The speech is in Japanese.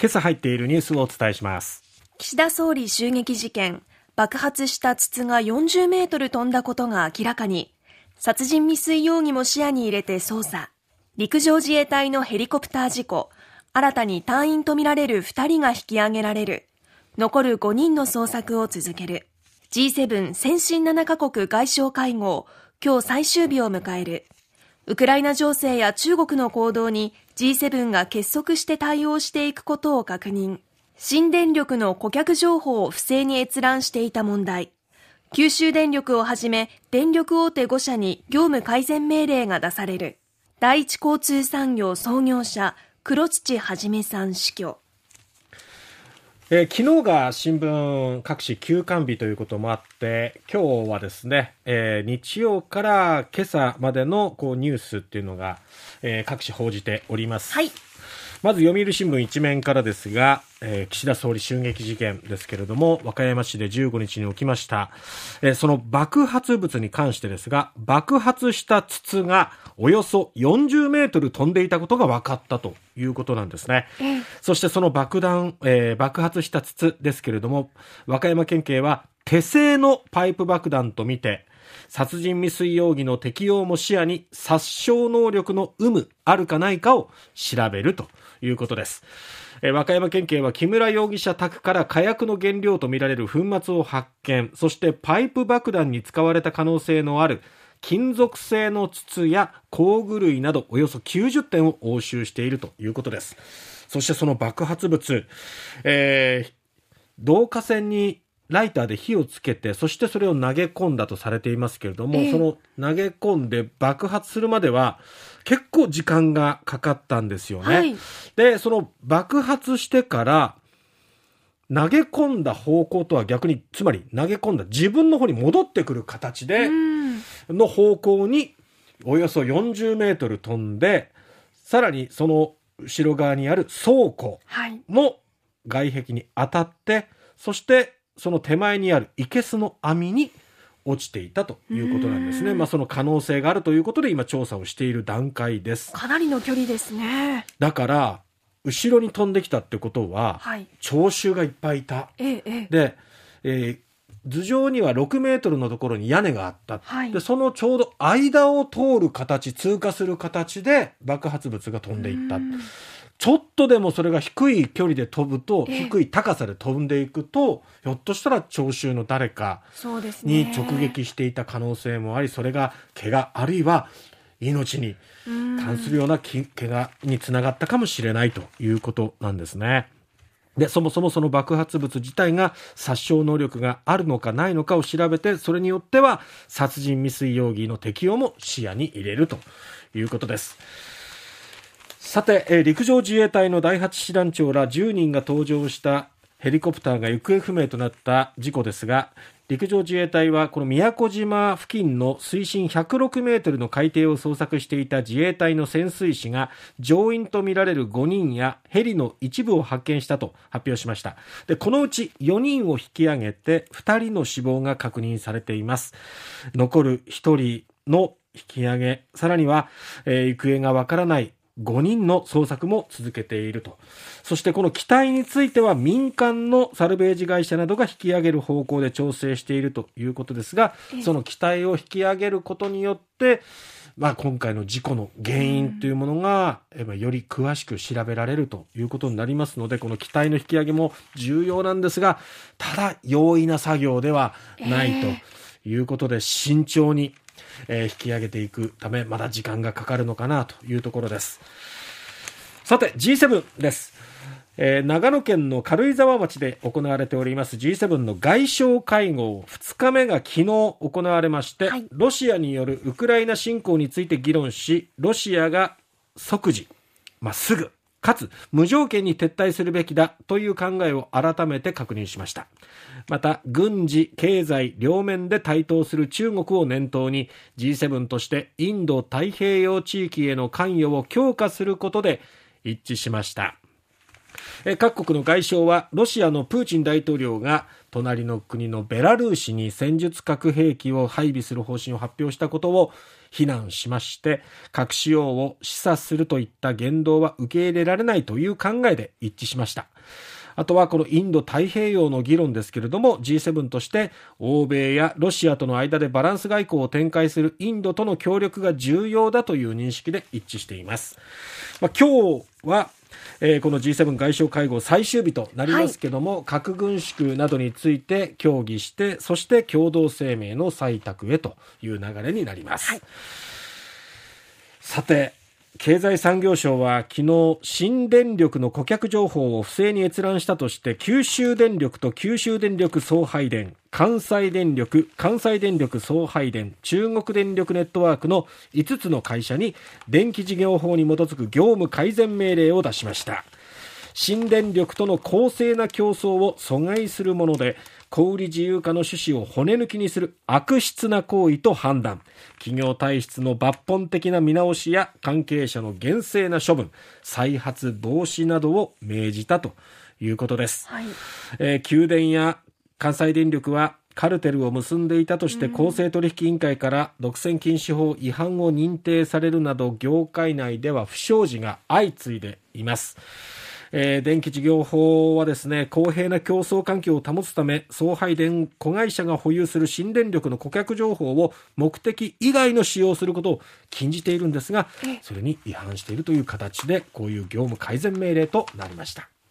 今朝入っているニュースをお伝えします。岸田総理襲撃事件爆発した筒が40メートル飛んだことが明らかに。殺人未遂容疑も視野に入れて捜査。陸上自衛隊のヘリコプター事故。新たに隊員とみられる2人が引き上げられる。残る5人の捜索を続ける。G7 先進7カ国外相会合。今日最終日を迎える。ウクライナ情勢や中国の行動に G7 が結束して対応していくことを確認。新電力の顧客情報を不正に閲覧していた問題。九州電力をはじめ電力大手5社に業務改善命令が出される。第一交通産業創業者黒土はじめさん死去。えー、昨日が新聞各紙休刊日ということもあって今日はですね、えー、日曜から今朝までのこうニュースっていうのが、えー、各紙報じております。はいまず読売新聞一面からですが、えー、岸田総理襲撃事件ですけれども、和歌山市で15日に起きました。えー、その爆発物に関してですが、爆発した筒がおよそ40メートル飛んでいたことが分かったということなんですね。そしてその爆弾、えー、爆発した筒ですけれども、和歌山県警は手製のパイプ爆弾とみて、殺人未遂容疑の適用も視野に殺傷能力の有無あるかないかを調べるということです。え和歌山県警は木村容疑者宅から火薬の原料とみられる粉末を発見、そしてパイプ爆弾に使われた可能性のある金属製の筒や工具類などおよそ90点を押収しているということです。そしてその爆発物、えー、導火線にライターで火をつけて、そしてそれを投げ込んだとされていますけれども、えー、その投げ込んで爆発するまでは結構時間がかかったんですよね。はい、で、その爆発してから投げ込んだ方向とは逆に、つまり投げ込んだ自分の方に戻ってくる形で、の方向におよそ40メートル飛んで、さらにその後ろ側にある倉庫の外壁に当たって、そしてその手前にある生けすの網に落ちていたということなんですね。まあその可能性があるということで今調査をしている段階です。かなりの距離ですね。だから後ろに飛んできたってことは、はい、聴衆がいっぱいいた。ええ、で、えー、頭上には6メートルのところに屋根があった、はい、でそのちょうど間を通る形通過する形で爆発物が飛んでいったちょっとでもそれが低い距離で飛ぶと、低い高さで飛んでいくと、ひょっとしたら聴衆の誰かに直撃していた可能性もあり、それが怪我、あるいは命に関するような怪我につながったかもしれないということなんですね。で、そもそもその爆発物自体が殺傷能力があるのかないのかを調べて、それによっては殺人未遂容疑の適用も視野に入れるということです。さて、え陸上自衛隊の第8師団長ら10人が搭乗したヘリコプターが行方不明となった事故ですが、陸上自衛隊はこの宮古島付近の水深106メートルの海底を捜索していた自衛隊の潜水士が乗員とみられる5人やヘリの一部を発見したと発表しました。でこのうち4人を引き上げて2人の死亡が確認されています。残る1人の引き上げさらには、えー、行方がわからない5人の捜索も続けていると。そしてこの機体については民間のサルベージ会社などが引き上げる方向で調整しているということですが、その機体を引き上げることによって、まあ、今回の事故の原因というものが、より詳しく調べられるということになりますので、この機体の引き上げも重要なんですが、ただ容易な作業ではないということで、慎重にえー、引き上げていくため、まだ時間がかかるのかなというところです。さて、G7 です。えー、長野県の軽井沢町で行われております G7 の外相会合2日目が昨日行われまして、はい、ロシアによるウクライナ侵攻について議論しロシアが即時、まあ、すぐかつ無条件に撤退するべきだという考えを改めて確認しました。また、軍事、経済両面で台頭する中国を念頭に G7 としてインド太平洋地域への関与を強化することで一致しました。各国の外相はロシアのプーチン大統領が隣の国のベラルーシに戦術核兵器を配備する方針を発表したことを非難しまして核使用を示唆するといった言動は受け入れられないという考えで一致しました。あとはこのインド太平洋の議論ですけれども G7 として欧米やロシアとの間でバランス外交を展開するインドとの協力が重要だという認識で一致しています、まあ、今日はえー、この G7 外相会合最終日となりますけども、はい、核軍縮などについて協議してそして共同声明の採択へという流れになります、はい、さて経済産業省は昨日新電力の顧客情報を不正に閲覧したとして九州電力と九州電力送配電関西電力関西電力送配電中国電力ネットワークの5つの会社に電気事業法に基づく業務改善命令を出しました。新電力との公正な競争を阻害するもので小売自由化の趣旨を骨抜きにする悪質な行為と判断。企業体質の抜本的な見直しや関係者の厳正な処分。再発防止などを命じたということです、はい、えー、宮電や関西電力はカルテルを結んでいたとして公正取引委員会から独占禁止法違反を認定されるなど業界内では不祥事が相次いでいます。えー、電気事業法はですね公平な競争環境を保つため送配電子会社が保有する新電力の顧客情報を目的以外の使用することを禁じているんですがそれに違反しているという形でこういう業務改善命令となりました。